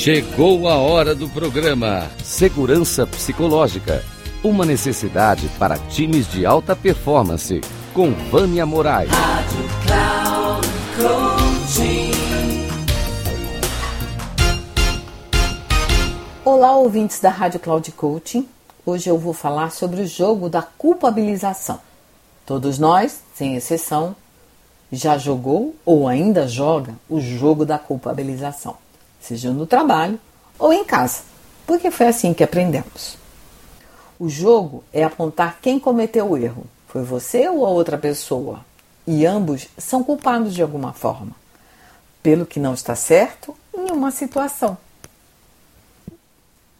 Chegou a hora do programa Segurança Psicológica. Uma necessidade para times de alta performance. Com Vânia Moraes. Rádio Cloud Coaching. Olá, ouvintes da Rádio Cloud Coaching. Hoje eu vou falar sobre o jogo da culpabilização. Todos nós, sem exceção, já jogou ou ainda joga o jogo da culpabilização seja no trabalho ou em casa, porque foi assim que aprendemos. O jogo é apontar quem cometeu o erro, foi você ou a outra pessoa, e ambos são culpados de alguma forma, pelo que não está certo em uma situação.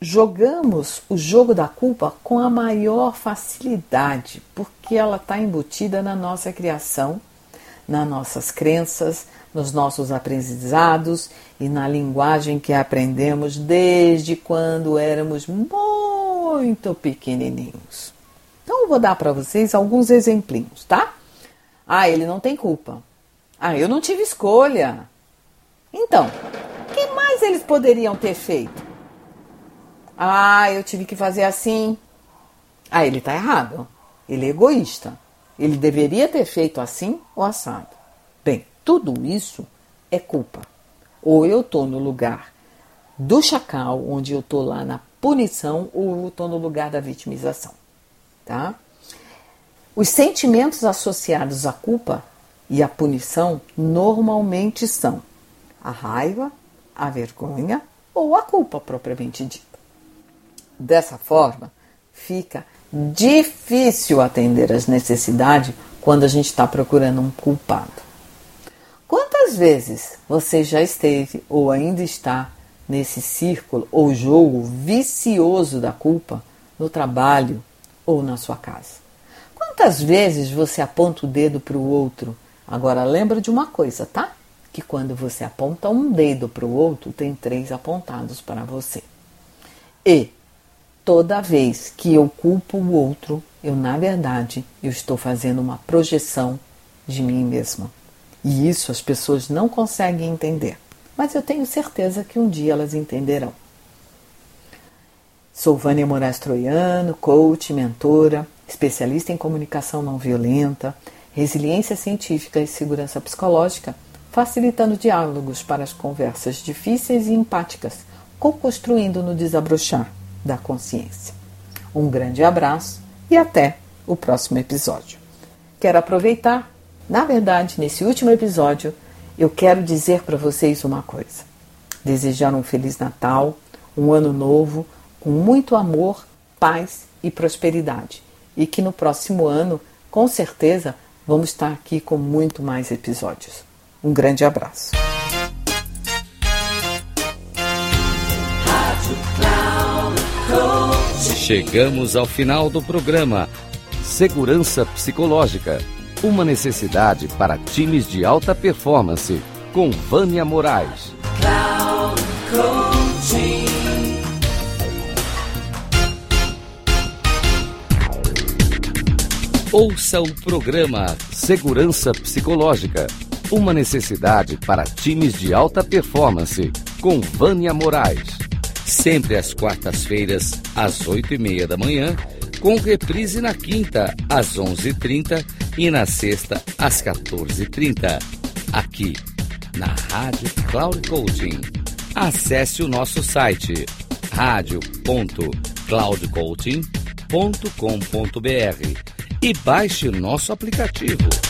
Jogamos o jogo da culpa com a maior facilidade, porque ela está embutida na nossa criação, nas nossas crenças, nos nossos aprendizados e na linguagem que aprendemos desde quando éramos muito pequenininhos. Então, eu vou dar para vocês alguns exemplinhos, tá? Ah, ele não tem culpa. Ah, eu não tive escolha. Então, o que mais eles poderiam ter feito? Ah, eu tive que fazer assim. Ah, ele está errado. Ele é egoísta. Ele deveria ter feito assim ou assado. Bem, tudo isso é culpa. Ou eu estou no lugar do chacal, onde eu estou lá na punição, ou eu estou no lugar da vitimização. Tá? Os sentimentos associados à culpa e à punição normalmente são a raiva, a vergonha ou a culpa propriamente dita. Dessa forma, fica difícil atender às necessidades quando a gente está procurando um culpado. Quantas vezes você já esteve ou ainda está nesse círculo ou jogo vicioso da culpa no trabalho ou na sua casa? Quantas vezes você aponta o dedo para o outro? Agora lembra de uma coisa, tá? Que quando você aponta um dedo para o outro, tem três apontados para você. E toda vez que eu culpo o outro, eu na verdade eu estou fazendo uma projeção de mim mesma. E isso as pessoas não conseguem entender, mas eu tenho certeza que um dia elas entenderão. Sou Vânia Moraes Troiano, coach, mentora, especialista em comunicação não violenta, resiliência científica e segurança psicológica, facilitando diálogos para as conversas difíceis e empáticas, co-construindo no desabrochar da consciência. Um grande abraço e até o próximo episódio. Quero aproveitar na verdade, nesse último episódio, eu quero dizer para vocês uma coisa. Desejar um Feliz Natal, um Ano Novo, com muito amor, paz e prosperidade. E que no próximo ano, com certeza, vamos estar aqui com muito mais episódios. Um grande abraço. Chegamos ao final do programa Segurança Psicológica uma necessidade para times de alta performance. Com Vânia Moraes. Ouça o programa Segurança Psicológica. Uma necessidade para times de alta performance. Com Vânia Moraes. Sempre às quartas-feiras, às oito e meia da manhã, com reprise na quinta, às onze e trinta e na sexta às 14h30, aqui na Rádio Cloud Coaching. Acesse o nosso site radio.cloudcoaching.com.br e baixe nosso aplicativo.